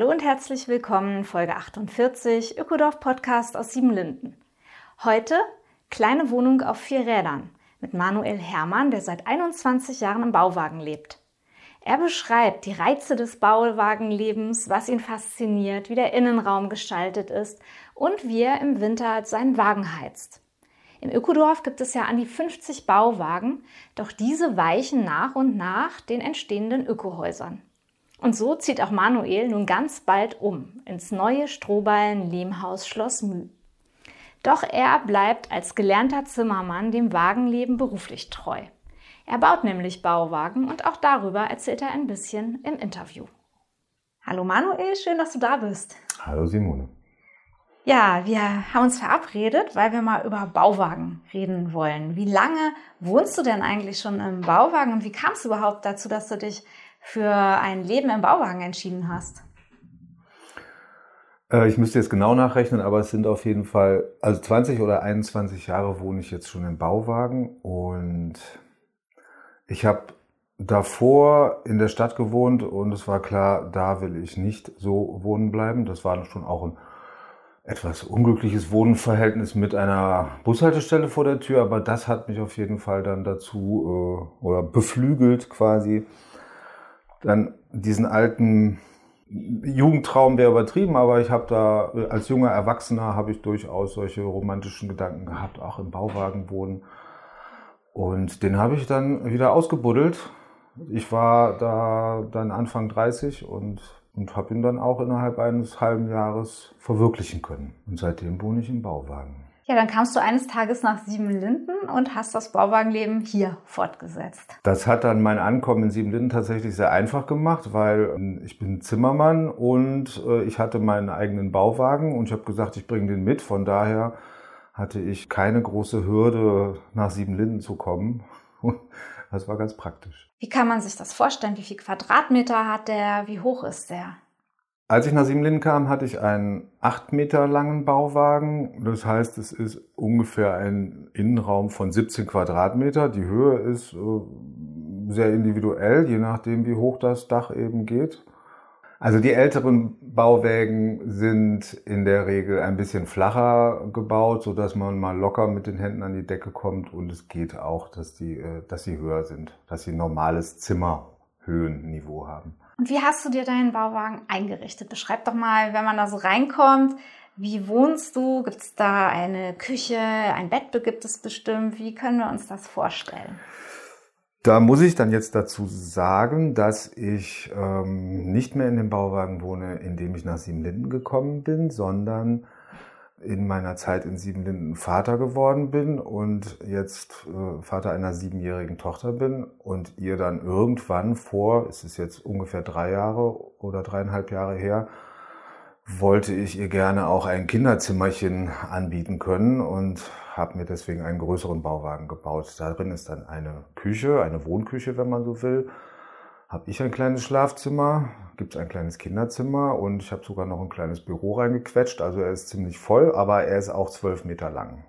Hallo und herzlich willkommen, Folge 48, Ökodorf Podcast aus Siebenlinden. Heute kleine Wohnung auf vier Rädern mit Manuel Hermann, der seit 21 Jahren im Bauwagen lebt. Er beschreibt die Reize des Bauwagenlebens, was ihn fasziniert, wie der Innenraum gestaltet ist und wie er im Winter seinen Wagen heizt. Im Ökodorf gibt es ja an die 50 Bauwagen, doch diese weichen nach und nach den entstehenden Ökohäusern. Und so zieht auch Manuel nun ganz bald um ins neue Strohballen-Lehmhaus Schloss Müh. Doch er bleibt als gelernter Zimmermann dem Wagenleben beruflich treu. Er baut nämlich Bauwagen und auch darüber erzählt er ein bisschen im Interview. Hallo Manuel, schön, dass du da bist. Hallo Simone. Ja, wir haben uns verabredet, weil wir mal über Bauwagen reden wollen. Wie lange wohnst du denn eigentlich schon im Bauwagen und wie kam es überhaupt dazu, dass du dich für ein Leben im Bauwagen entschieden hast? Äh, ich müsste jetzt genau nachrechnen, aber es sind auf jeden Fall, also 20 oder 21 Jahre wohne ich jetzt schon im Bauwagen und ich habe davor in der Stadt gewohnt und es war klar, da will ich nicht so wohnen bleiben. Das war schon auch ein etwas unglückliches Wohnverhältnis mit einer Bushaltestelle vor der Tür, aber das hat mich auf jeden Fall dann dazu äh, oder beflügelt quasi, dann diesen alten Jugendtraum wäre übertrieben, aber ich habe da als junger Erwachsener habe ich durchaus solche romantischen Gedanken gehabt, auch im Bauwagen wohnen. Und den habe ich dann wieder ausgebuddelt. Ich war da dann Anfang 30 und und habe ihn dann auch innerhalb eines halben Jahres verwirklichen können. Und seitdem wohne ich im Bauwagen. Ja, dann kamst du eines Tages nach Siebenlinden und hast das Bauwagenleben hier fortgesetzt. Das hat dann mein Ankommen in Siebenlinden tatsächlich sehr einfach gemacht, weil ähm, ich bin Zimmermann und äh, ich hatte meinen eigenen Bauwagen und ich habe gesagt, ich bringe den mit. Von daher hatte ich keine große Hürde, nach Siebenlinden zu kommen. Das war ganz praktisch. Wie kann man sich das vorstellen? Wie viel Quadratmeter hat der? Wie hoch ist der? Als ich nach Siebenlinden kam, hatte ich einen acht Meter langen Bauwagen. Das heißt, es ist ungefähr ein Innenraum von 17 Quadratmeter. Die Höhe ist äh, sehr individuell, je nachdem, wie hoch das Dach eben geht. Also die älteren Bauwägen sind in der Regel ein bisschen flacher gebaut, so dass man mal locker mit den Händen an die Decke kommt und es geht auch, dass die, äh, dass sie höher sind, dass sie normales Zimmerhöhenniveau haben. Und wie hast du dir deinen Bauwagen eingerichtet? Beschreib doch mal, wenn man da so reinkommt, wie wohnst du? Gibt es da eine Küche, ein Bett gibt es bestimmt? Wie können wir uns das vorstellen? Da muss ich dann jetzt dazu sagen, dass ich ähm, nicht mehr in dem Bauwagen wohne, in dem ich nach Siebenlinden gekommen bin, sondern in meiner Zeit in Siebenlinden Vater geworden bin und jetzt äh, Vater einer siebenjährigen Tochter bin und ihr dann irgendwann vor, es ist jetzt ungefähr drei Jahre oder dreieinhalb Jahre her, wollte ich ihr gerne auch ein Kinderzimmerchen anbieten können und habe mir deswegen einen größeren Bauwagen gebaut. Darin ist dann eine Küche, eine Wohnküche, wenn man so will. Habe ich ein kleines Schlafzimmer, gibt es ein kleines Kinderzimmer und ich habe sogar noch ein kleines Büro reingequetscht. Also er ist ziemlich voll, aber er ist auch zwölf Meter lang.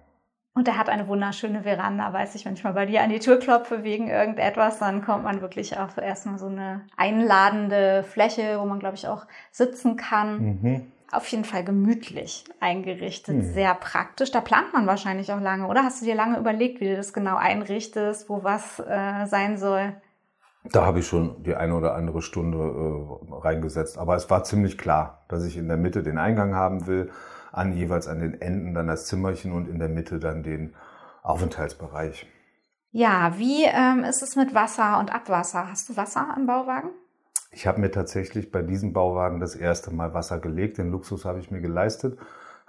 Und er hat eine wunderschöne Veranda, weiß ich, wenn ich mal bei dir an die Tür klopfe wegen irgendetwas, dann kommt man wirklich auch erstmal so eine einladende Fläche, wo man, glaube ich, auch sitzen kann. Mhm auf jeden Fall gemütlich eingerichtet, hm. sehr praktisch. Da plant man wahrscheinlich auch lange, oder? Hast du dir lange überlegt, wie du das genau einrichtest, wo was äh, sein soll? Da habe ich schon die eine oder andere Stunde äh, reingesetzt. Aber es war ziemlich klar, dass ich in der Mitte den Eingang haben will, an jeweils an den Enden dann das Zimmerchen und in der Mitte dann den Aufenthaltsbereich. Ja, wie ähm, ist es mit Wasser und Abwasser? Hast du Wasser im Bauwagen? Ich habe mir tatsächlich bei diesem Bauwagen das erste Mal Wasser gelegt. Den Luxus habe ich mir geleistet.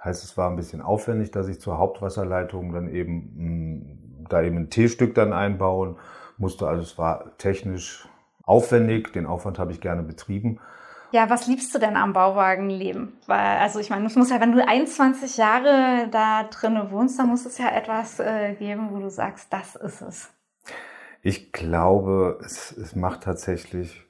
Heißt, es war ein bisschen aufwendig, dass ich zur Hauptwasserleitung dann eben mh, hm, da eben ein T-Stück dann einbauen musste alles war technisch aufwendig, den Aufwand habe ich gerne betrieben. Ja, was liebst du denn am Bauwagenleben? Weil, also ich meine, es muss ja, wenn du 21 Jahre da drinnen wohnst, dann muss es ja etwas äh, geben, wo du sagst, das ist es. Ich glaube, es, es macht tatsächlich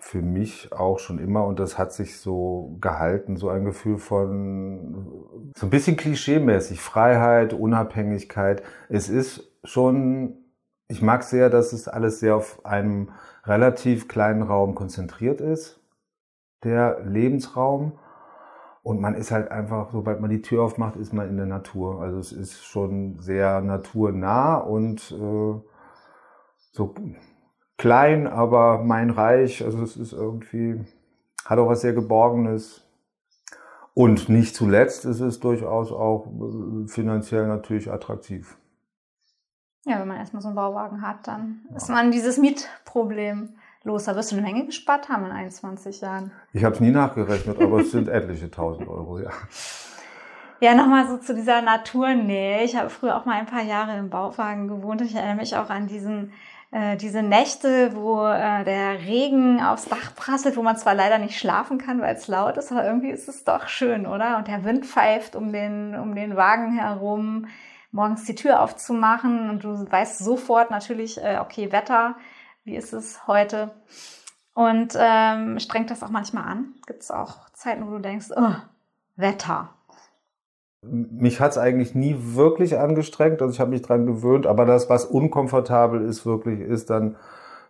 für mich auch schon immer und das hat sich so gehalten, so ein Gefühl von so ein bisschen klischeemäßig, Freiheit, Unabhängigkeit. Es ist schon, ich mag sehr, dass es alles sehr auf einem relativ kleinen Raum konzentriert ist, der Lebensraum. Und man ist halt einfach, sobald man die Tür aufmacht, ist man in der Natur. Also es ist schon sehr naturnah und äh, so klein, aber mein Reich. Also es ist irgendwie, hat auch was sehr Geborgenes. Und nicht zuletzt ist es durchaus auch äh, finanziell natürlich attraktiv. Ja, wenn man erstmal so einen Bauwagen hat, dann ja. ist man dieses Mietproblem los. Da wirst du eine Menge gespart haben in 21 Jahren. Ich habe es nie nachgerechnet, aber es sind etliche tausend Euro, ja. Ja, nochmal so zu dieser Naturnähe. Ich habe früher auch mal ein paar Jahre im Bauwagen gewohnt. Ich erinnere mich auch an diesen äh, diese Nächte, wo äh, der Regen aufs Dach prasselt, wo man zwar leider nicht schlafen kann, weil es laut ist, aber irgendwie ist es doch schön, oder? Und der Wind pfeift um den, um den Wagen herum, morgens die Tür aufzumachen und du weißt sofort natürlich, äh, okay, Wetter, wie ist es heute? Und ähm, strengt das auch manchmal an? Gibt es auch Zeiten, wo du denkst, oh, Wetter, mich hat es eigentlich nie wirklich angestrengt, also ich habe mich dran gewöhnt, aber das, was unkomfortabel ist, wirklich, ist dann,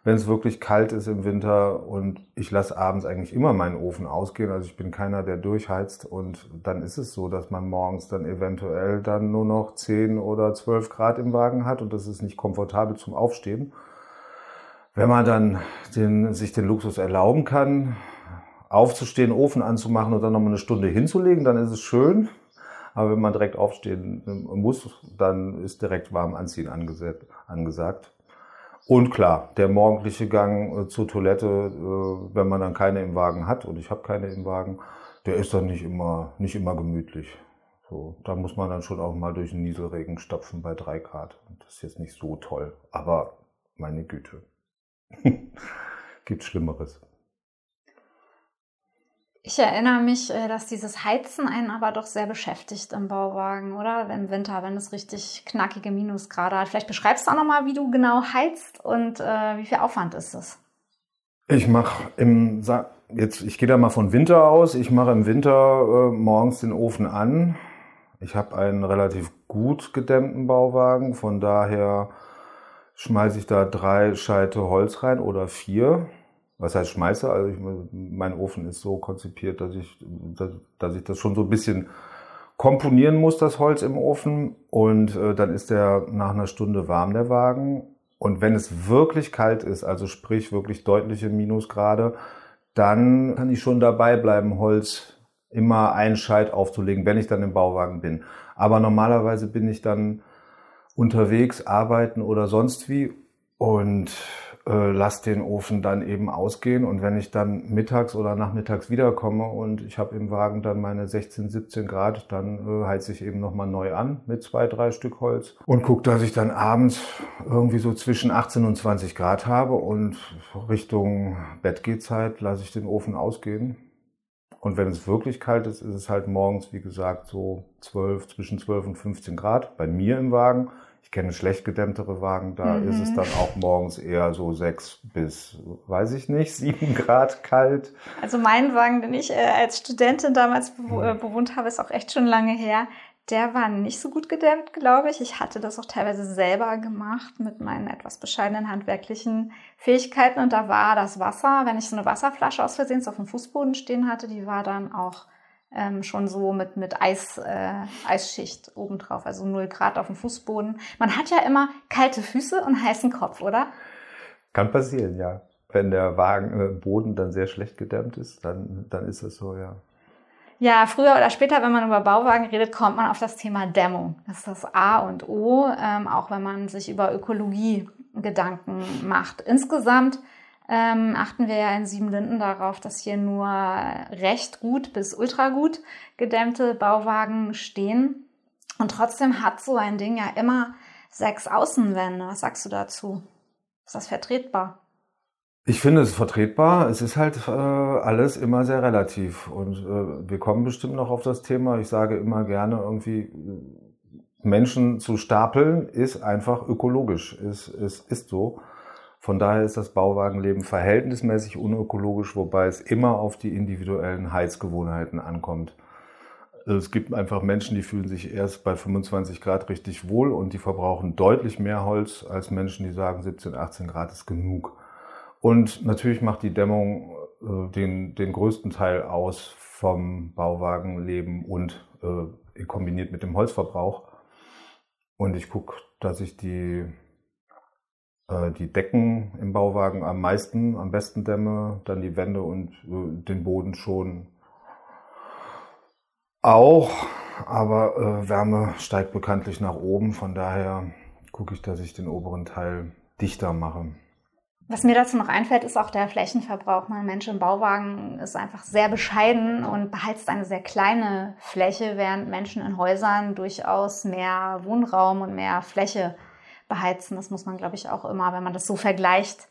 wenn es wirklich kalt ist im Winter und ich lasse abends eigentlich immer meinen Ofen ausgehen, also ich bin keiner, der durchheizt und dann ist es so, dass man morgens dann eventuell dann nur noch 10 oder 12 Grad im Wagen hat und das ist nicht komfortabel zum Aufstehen. Wenn man dann den, sich den Luxus erlauben kann, aufzustehen, Ofen anzumachen und dann nochmal eine Stunde hinzulegen, dann ist es schön. Aber wenn man direkt aufstehen muss, dann ist direkt warm anziehen angesagt. Und klar, der morgendliche Gang äh, zur Toilette, äh, wenn man dann keine im Wagen hat, und ich habe keine im Wagen, der ist dann nicht immer, nicht immer gemütlich. So, da muss man dann schon auch mal durch den Nieselregen stapfen bei drei Grad. Das ist jetzt nicht so toll, aber meine Güte. Gibt Schlimmeres. Ich erinnere mich, äh, dass dieses Heizen einen aber doch sehr beschäftigt im Bauwagen, oder? Im Winter, wenn es richtig knackige Minusgrade hat. Vielleicht beschreibst du auch nochmal, wie du genau heizt und äh, wie viel Aufwand ist es? Ich mache im, jetzt, ich gehe da mal von Winter aus. Ich mache im Winter äh, morgens den Ofen an. Ich habe einen relativ gut gedämmten Bauwagen, von daher schmeiße ich da drei Scheite Holz rein oder vier was heißt schmeiße? Also ich, mein Ofen ist so konzipiert, dass ich, dass, dass, ich das schon so ein bisschen komponieren muss, das Holz im Ofen. Und äh, dann ist der nach einer Stunde warm, der Wagen. Und wenn es wirklich kalt ist, also sprich wirklich deutliche Minusgrade, dann kann ich schon dabei bleiben, Holz immer einen Scheit aufzulegen, wenn ich dann im Bauwagen bin. Aber normalerweise bin ich dann unterwegs, arbeiten oder sonst wie. Und äh, lass den Ofen dann eben ausgehen und wenn ich dann mittags oder nachmittags wiederkomme und ich habe im Wagen dann meine 16, 17 Grad, dann äh, heize ich eben nochmal neu an mit zwei, drei Stück Holz und gucke, dass ich dann abends irgendwie so zwischen 18 und 20 Grad habe und Richtung Bettgehzeit lasse ich den Ofen ausgehen. Und wenn es wirklich kalt ist, ist es halt morgens, wie gesagt, so 12, zwischen 12 und 15 Grad bei mir im Wagen. Ich kenne schlecht gedämmtere Wagen, da mhm. ist es dann auch morgens eher so sechs bis, weiß ich nicht, sieben Grad kalt. Also mein Wagen, den ich äh, als Studentin damals bew äh, mhm. bewohnt habe, ist auch echt schon lange her. Der war nicht so gut gedämmt, glaube ich. Ich hatte das auch teilweise selber gemacht mit meinen etwas bescheidenen handwerklichen Fähigkeiten. Und da war das Wasser, wenn ich so eine Wasserflasche aus Versehen auf dem Fußboden stehen hatte, die war dann auch ähm, schon so mit, mit Eis, äh, Eisschicht obendrauf, also 0 Grad auf dem Fußboden. Man hat ja immer kalte Füße und heißen Kopf, oder? Kann passieren, ja. Wenn der Wagen, äh, Boden dann sehr schlecht gedämmt ist, dann, dann ist das so, ja. Ja, früher oder später, wenn man über Bauwagen redet, kommt man auf das Thema Dämmung. Das ist das A und O, ähm, auch wenn man sich über Ökologie Gedanken macht. Insgesamt ähm, achten wir ja in Siebenlinden darauf, dass hier nur recht gut bis ultra gut gedämmte Bauwagen stehen. Und trotzdem hat so ein Ding ja immer sechs Außenwände. Was sagst du dazu? Ist das vertretbar? Ich finde es vertretbar. Es ist halt äh, alles immer sehr relativ. Und äh, wir kommen bestimmt noch auf das Thema. Ich sage immer gerne irgendwie, Menschen zu stapeln ist einfach ökologisch. Es, es ist so. Von daher ist das Bauwagenleben verhältnismäßig unökologisch, wobei es immer auf die individuellen Heizgewohnheiten ankommt. Es gibt einfach Menschen, die fühlen sich erst bei 25 Grad richtig wohl und die verbrauchen deutlich mehr Holz als Menschen, die sagen 17, 18 Grad ist genug. Und natürlich macht die Dämmung äh, den, den größten Teil aus vom Bauwagenleben und äh, kombiniert mit dem Holzverbrauch. Und ich gucke, dass ich die, die Decken im Bauwagen am meisten, am besten dämme, dann die Wände und äh, den Boden schon auch, aber äh, Wärme steigt bekanntlich nach oben. Von daher gucke ich, dass ich den oberen Teil dichter mache. Was mir dazu noch einfällt, ist auch der Flächenverbrauch. Ein Mensch im Bauwagen ist einfach sehr bescheiden und beheizt eine sehr kleine Fläche, während Menschen in Häusern durchaus mehr Wohnraum und mehr Fläche beheizen. Das muss man, glaube ich, auch immer, wenn man das so vergleicht,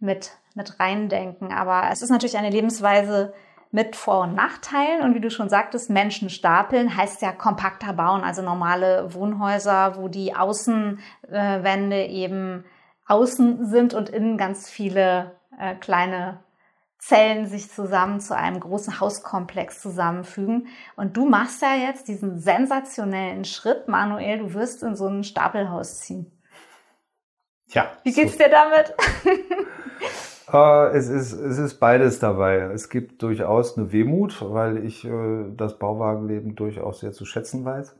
mit, mit reindenken. Aber es ist natürlich eine Lebensweise, mit Vor- und Nachteilen. Und wie du schon sagtest, Menschen stapeln heißt ja kompakter bauen, also normale Wohnhäuser, wo die Außenwände eben außen sind und innen ganz viele äh, kleine Zellen sich zusammen zu einem großen Hauskomplex zusammenfügen. Und du machst ja jetzt diesen sensationellen Schritt, Manuel, du wirst in so ein Stapelhaus ziehen. Ja. Wie geht's so. dir damit? Äh, es, ist, es ist beides dabei. Es gibt durchaus eine Wehmut, weil ich äh, das Bauwagenleben durchaus sehr zu schätzen weiß.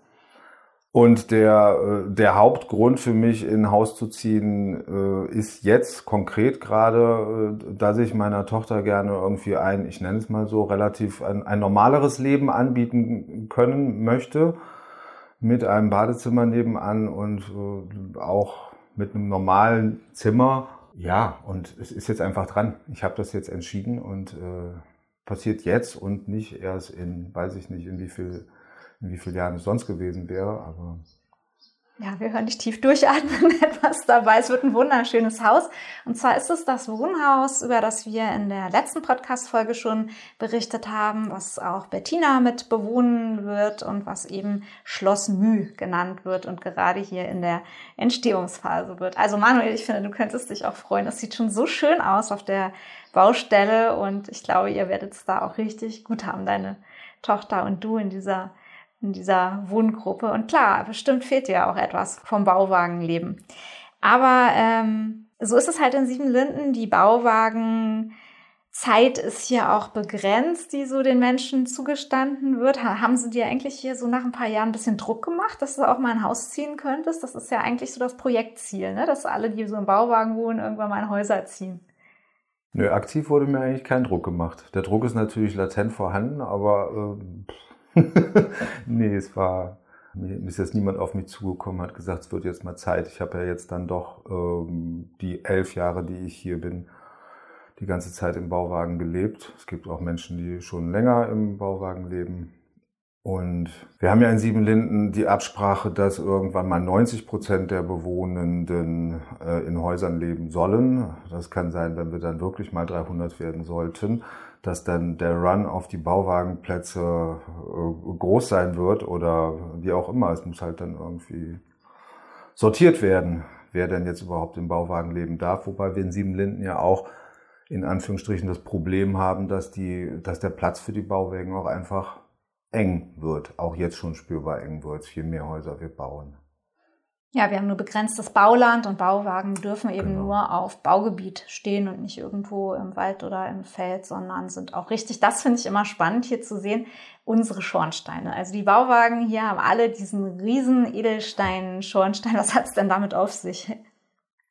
Und der, äh, der Hauptgrund für mich in Haus zu ziehen ist jetzt konkret gerade, dass ich meiner Tochter gerne irgendwie ein, ich nenne es mal so, relativ ein, ein normaleres Leben anbieten können möchte. Mit einem Badezimmer nebenan und auch mit einem normalen Zimmer ja, und es ist jetzt einfach dran. Ich habe das jetzt entschieden und äh, passiert jetzt und nicht erst in, weiß ich nicht, in wie viel, in wie vielen Jahren es sonst gewesen wäre, aber ja, wir hören dich tief durchatmen, etwas dabei. Es wird ein wunderschönes Haus. Und zwar ist es das Wohnhaus, über das wir in der letzten Podcast-Folge schon berichtet haben, was auch Bettina mit bewohnen wird und was eben Schloss Mü genannt wird und gerade hier in der Entstehungsphase wird. Also Manuel, ich finde, du könntest dich auch freuen. Es sieht schon so schön aus auf der Baustelle und ich glaube, ihr werdet es da auch richtig gut haben, deine Tochter und du in dieser in dieser Wohngruppe. Und klar, bestimmt fehlt dir auch etwas vom Bauwagenleben. Aber ähm, so ist es halt in Siebenlinden. Die Bauwagenzeit ist hier auch begrenzt, die so den Menschen zugestanden wird. Haben sie dir eigentlich hier so nach ein paar Jahren ein bisschen Druck gemacht, dass du auch mal ein Haus ziehen könntest? Das ist ja eigentlich so das Projektziel, ne? dass alle, die so im Bauwagen wohnen, irgendwann mal ein Häuser ziehen. Nö, aktiv wurde mir eigentlich kein Druck gemacht. Der Druck ist natürlich latent vorhanden, aber äh, nee, es war, mir ist jetzt niemand auf mich zugekommen, hat gesagt, es wird jetzt mal Zeit. Ich habe ja jetzt dann doch ähm, die elf Jahre, die ich hier bin, die ganze Zeit im Bauwagen gelebt. Es gibt auch Menschen, die schon länger im Bauwagen leben. Und wir haben ja in Siebenlinden die Absprache, dass irgendwann mal 90 Prozent der Bewohnenden äh, in Häusern leben sollen. Das kann sein, wenn wir dann wirklich mal 300 werden sollten dass dann der Run auf die Bauwagenplätze äh, groß sein wird oder wie auch immer. Es muss halt dann irgendwie sortiert werden, wer denn jetzt überhaupt im Bauwagen leben darf. Wobei wir in Siebenlinden ja auch in Anführungsstrichen das Problem haben, dass, die, dass der Platz für die Bauwagen auch einfach eng wird, auch jetzt schon spürbar eng wird, je mehr Häuser wir bauen. Ja, wir haben nur begrenztes Bauland und Bauwagen dürfen eben genau. nur auf Baugebiet stehen und nicht irgendwo im Wald oder im Feld, sondern sind auch richtig, das finde ich immer spannend hier zu sehen, unsere Schornsteine. Also die Bauwagen hier haben alle diesen riesen Edelstein-Schornstein. Was hat es denn damit auf sich?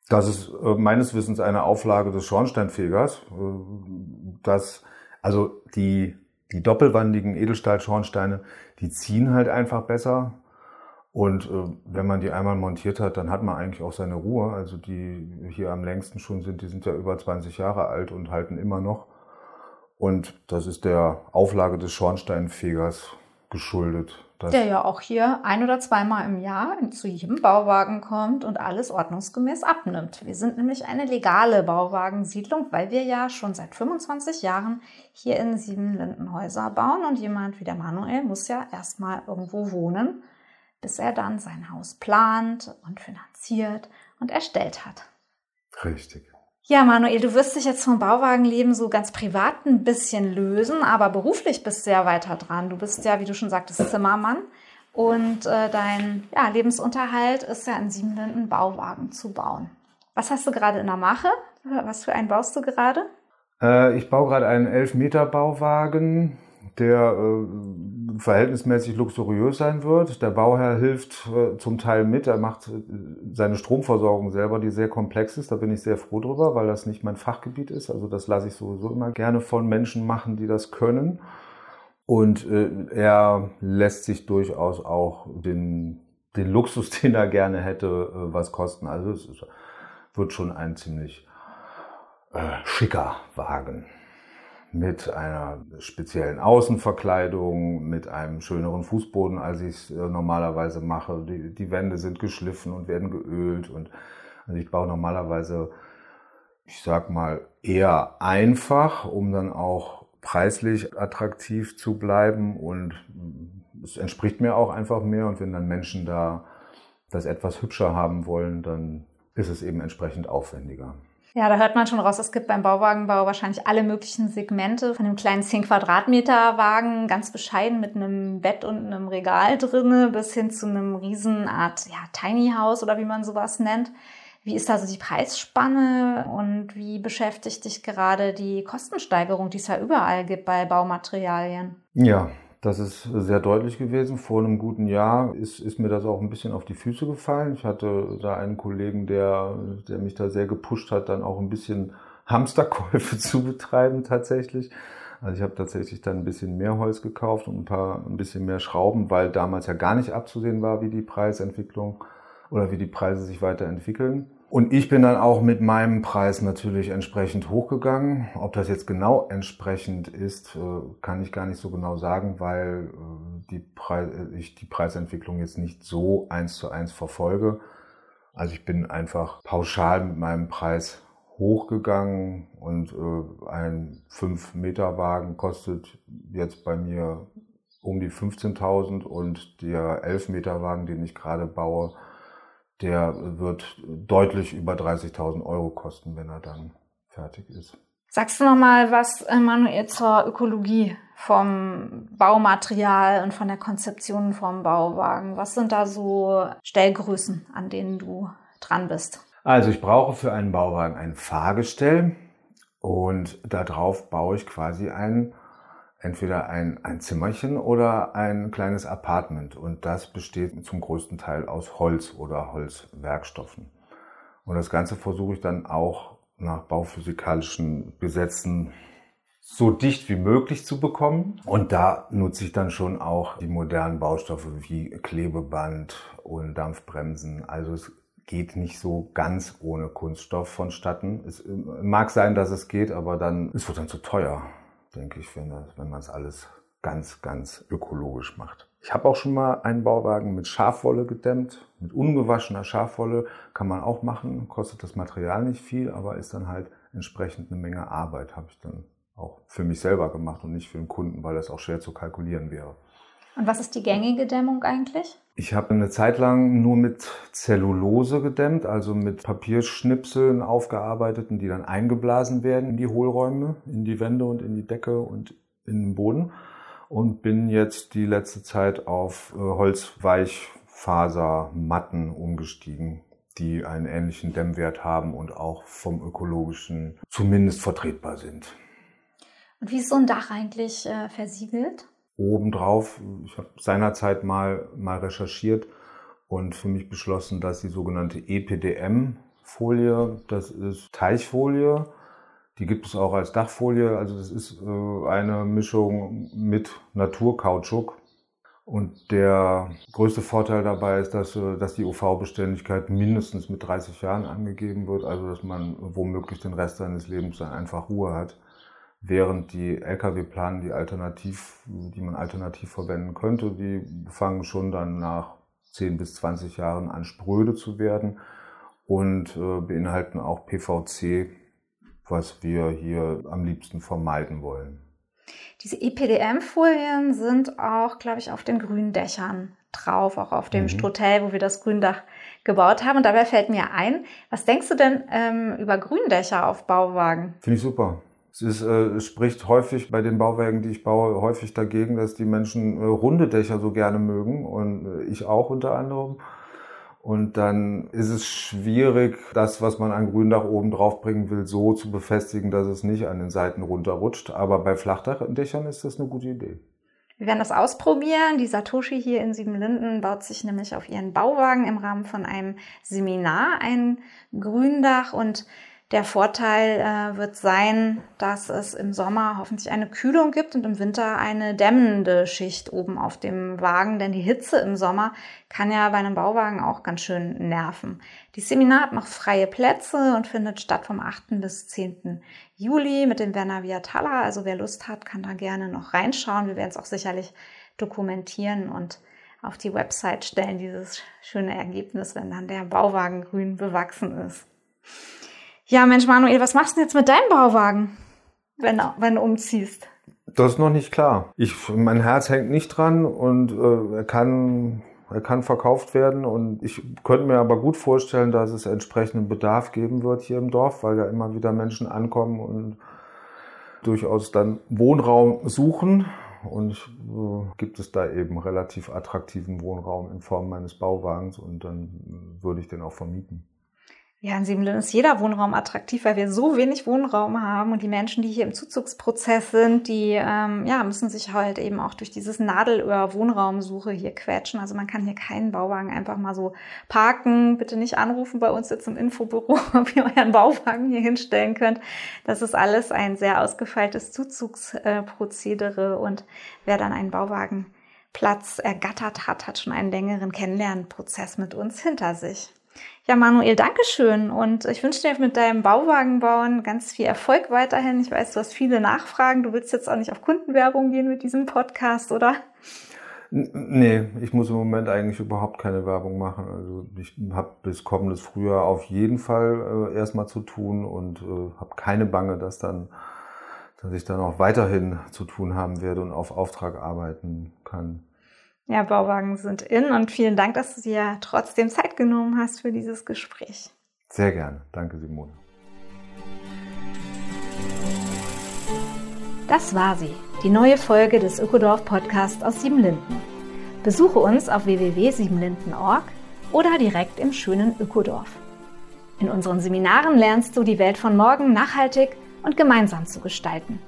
Das ist äh, meines Wissens eine Auflage des Schornsteinfegers. Äh, dass, also die, die doppelwandigen Edelstahl-Schornsteine, die ziehen halt einfach besser und äh, wenn man die einmal montiert hat, dann hat man eigentlich auch seine Ruhe. Also die hier am längsten schon sind, die sind ja über 20 Jahre alt und halten immer noch. Und das ist der Auflage des Schornsteinfegers geschuldet. Der ja auch hier ein oder zweimal im Jahr zu jedem Bauwagen kommt und alles ordnungsgemäß abnimmt. Wir sind nämlich eine legale Bauwagensiedlung, weil wir ja schon seit 25 Jahren hier in Siebenlinden Häuser bauen und jemand wie der Manuel muss ja erstmal irgendwo wohnen, bis er dann sein Haus plant und finanziert und erstellt hat. Richtig. Ja, Manuel, du wirst dich jetzt vom Bauwagenleben so ganz privat ein bisschen lösen, aber beruflich bist du ja weiter dran. Du bist ja, wie du schon sagtest, Zimmermann. Und äh, dein ja, Lebensunterhalt ist ja in Siebenlinden Bauwagen zu bauen. Was hast du gerade in der Mache? Was für einen baust du gerade? Äh, ich baue gerade einen 11-Meter-Bauwagen der äh, verhältnismäßig luxuriös sein wird. Der Bauherr hilft äh, zum Teil mit. Er macht äh, seine Stromversorgung selber, die sehr komplex ist. Da bin ich sehr froh drüber, weil das nicht mein Fachgebiet ist. Also das lasse ich sowieso immer gerne von Menschen machen, die das können. Und äh, er lässt sich durchaus auch den, den Luxus, den er gerne hätte, was kosten. Also es wird schon ein ziemlich schicker Wagen mit einer speziellen Außenverkleidung, mit einem schöneren Fußboden, als ich es äh, normalerweise mache. Die, die, Wände sind geschliffen und werden geölt und also ich baue normalerweise, ich sag mal, eher einfach, um dann auch preislich attraktiv zu bleiben und es entspricht mir auch einfach mehr und wenn dann Menschen da das etwas hübscher haben wollen, dann ist es eben entsprechend aufwendiger. Ja, da hört man schon raus, es gibt beim Bauwagenbau wahrscheinlich alle möglichen Segmente. Von einem kleinen 10 Quadratmeter Wagen, ganz bescheiden mit einem Bett und einem Regal drinne, bis hin zu einem Riesenart ja, Tiny House oder wie man sowas nennt. Wie ist da so die Preisspanne und wie beschäftigt dich gerade die Kostensteigerung, die es ja überall gibt bei Baumaterialien? Ja, das ist sehr deutlich gewesen. Vor einem guten Jahr ist, ist mir das auch ein bisschen auf die Füße gefallen. Ich hatte da einen Kollegen, der, der mich da sehr gepusht hat, dann auch ein bisschen Hamsterkäufe zu betreiben tatsächlich. Also ich habe tatsächlich dann ein bisschen mehr Holz gekauft und ein paar ein bisschen mehr Schrauben, weil damals ja gar nicht abzusehen war, wie die Preisentwicklung oder wie die Preise sich weiterentwickeln. Und ich bin dann auch mit meinem Preis natürlich entsprechend hochgegangen. Ob das jetzt genau entsprechend ist, äh, kann ich gar nicht so genau sagen, weil äh, die Preis, ich die Preisentwicklung jetzt nicht so eins zu eins verfolge. Also ich bin einfach pauschal mit meinem Preis hochgegangen und äh, ein 5-Meter-Wagen kostet jetzt bei mir um die 15.000 und der 11-Meter-Wagen, den ich gerade baue, der wird deutlich über 30.000 Euro kosten, wenn er dann fertig ist. Sagst du noch mal was, Manuel, zur Ökologie vom Baumaterial und von der Konzeption vom Bauwagen? Was sind da so Stellgrößen, an denen du dran bist? Also ich brauche für einen Bauwagen ein Fahrgestell und darauf baue ich quasi einen entweder ein, ein Zimmerchen oder ein kleines Apartment. Und das besteht zum größten Teil aus Holz oder Holzwerkstoffen. Und das Ganze versuche ich dann auch nach bauphysikalischen Gesetzen so dicht wie möglich zu bekommen. Und da nutze ich dann schon auch die modernen Baustoffe wie Klebeband und Dampfbremsen. Also es geht nicht so ganz ohne Kunststoff vonstatten. Es mag sein, dass es geht, aber dann, es wird dann zu teuer denke ich, wenn, wenn man es alles ganz, ganz ökologisch macht. Ich habe auch schon mal einen Bauwagen mit Schafwolle gedämmt, mit ungewaschener Schafwolle kann man auch machen, kostet das Material nicht viel, aber ist dann halt entsprechend eine Menge Arbeit, habe ich dann auch für mich selber gemacht und nicht für den Kunden, weil das auch schwer zu kalkulieren wäre. Und was ist die gängige Dämmung eigentlich? Ich habe eine Zeit lang nur mit Zellulose gedämmt, also mit Papierschnipseln aufgearbeiteten, die dann eingeblasen werden in die Hohlräume, in die Wände und in die Decke und in den Boden. Und bin jetzt die letzte Zeit auf äh, Holzweichfasermatten umgestiegen, die einen ähnlichen Dämmwert haben und auch vom ökologischen zumindest vertretbar sind. Und wie ist so ein Dach eigentlich äh, versiegelt? Obendrauf. Ich habe seinerzeit mal, mal recherchiert und für mich beschlossen, dass die sogenannte EPDM-Folie, das ist Teichfolie, die gibt es auch als Dachfolie. Also das ist äh, eine Mischung mit Naturkautschuk. Und der größte Vorteil dabei ist, dass, äh, dass die UV-Beständigkeit mindestens mit 30 Jahren angegeben wird, also dass man womöglich den Rest seines Lebens dann einfach Ruhe hat während die Lkw-Planen, die alternativ, die man alternativ verwenden könnte, die fangen schon dann nach 10 bis 20 Jahren an spröde zu werden und äh, beinhalten auch PVC, was wir hier am liebsten vermeiden wollen. Diese EPDM-Folien sind auch, glaube ich, auf den grünen Dächern drauf, auch auf dem mhm. Strotel, wo wir das Gründach gebaut haben. Und dabei fällt mir ein, was denkst du denn ähm, über Gründächer auf Bauwagen? Finde ich super. Es, äh, spricht häufig bei den Bauwerken, die ich baue, häufig dagegen, dass die Menschen äh, runde Dächer so gerne mögen und äh, ich auch unter anderem. Und dann ist es schwierig, das, was man an Gründach oben drauf bringen will, so zu befestigen, dass es nicht an den Seiten runterrutscht. Aber bei Flachdächern ist das eine gute Idee. Wir werden das ausprobieren. Die Satoshi hier in Siebenlinden baut sich nämlich auf ihren Bauwagen im Rahmen von einem Seminar ein Gründach und der Vorteil äh, wird sein, dass es im Sommer hoffentlich eine Kühlung gibt und im Winter eine dämmende Schicht oben auf dem Wagen, denn die Hitze im Sommer kann ja bei einem Bauwagen auch ganz schön nerven. Die Seminar hat noch freie Plätze und findet statt vom 8. bis 10. Juli mit dem Werner Viatala. Also wer Lust hat, kann da gerne noch reinschauen. Wir werden es auch sicherlich dokumentieren und auf die Website stellen, dieses schöne Ergebnis, wenn dann der Bauwagen grün bewachsen ist. Ja, Mensch, Manuel, was machst du denn jetzt mit deinem Bauwagen, wenn, wenn du umziehst? Das ist noch nicht klar. Ich, mein Herz hängt nicht dran und äh, er kann er kann verkauft werden und ich könnte mir aber gut vorstellen, dass es entsprechenden Bedarf geben wird hier im Dorf, weil ja immer wieder Menschen ankommen und durchaus dann Wohnraum suchen. Und äh, gibt es da eben relativ attraktiven Wohnraum in Form meines Bauwagens und dann würde ich den auch vermieten. Ja, in Siebenlinden ist jeder Wohnraum attraktiv, weil wir so wenig Wohnraum haben und die Menschen, die hier im Zuzugsprozess sind, die ähm, ja, müssen sich halt eben auch durch dieses Nadelöhr Wohnraumsuche hier quetschen. Also man kann hier keinen Bauwagen einfach mal so parken. Bitte nicht anrufen bei uns jetzt im Infobüro, ob ihr euren Bauwagen hier hinstellen könnt. Das ist alles ein sehr ausgefeiltes Zuzugsprozedere und wer dann einen Bauwagenplatz ergattert hat, hat schon einen längeren Kennenlernprozess mit uns hinter sich. Ja, Manuel, Dankeschön. Und ich wünsche dir mit deinem Bauwagenbauen ganz viel Erfolg weiterhin. Ich weiß, du hast viele Nachfragen. Du willst jetzt auch nicht auf Kundenwerbung gehen mit diesem Podcast, oder? Nee, ich muss im Moment eigentlich überhaupt keine Werbung machen. Also ich habe bis kommendes Frühjahr auf jeden Fall äh, erstmal zu tun und äh, habe keine Bange, dass dann, dass ich dann auch weiterhin zu tun haben werde und auf Auftrag arbeiten kann. Ja, Bauwagen sind in und vielen Dank, dass du dir trotzdem Zeit genommen hast für dieses Gespräch. Sehr gerne. Danke, Simone. Das war sie, die neue Folge des Ökodorf Podcast aus Siebenlinden. Besuche uns auf www.siebenlinden.org oder direkt im schönen Ökodorf. In unseren Seminaren lernst du die Welt von morgen nachhaltig und gemeinsam zu gestalten.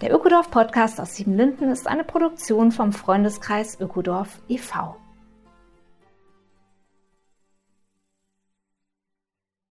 Der Ökodorf Podcast aus Siebenlinden ist eine Produktion vom Freundeskreis Ökodorf e.V.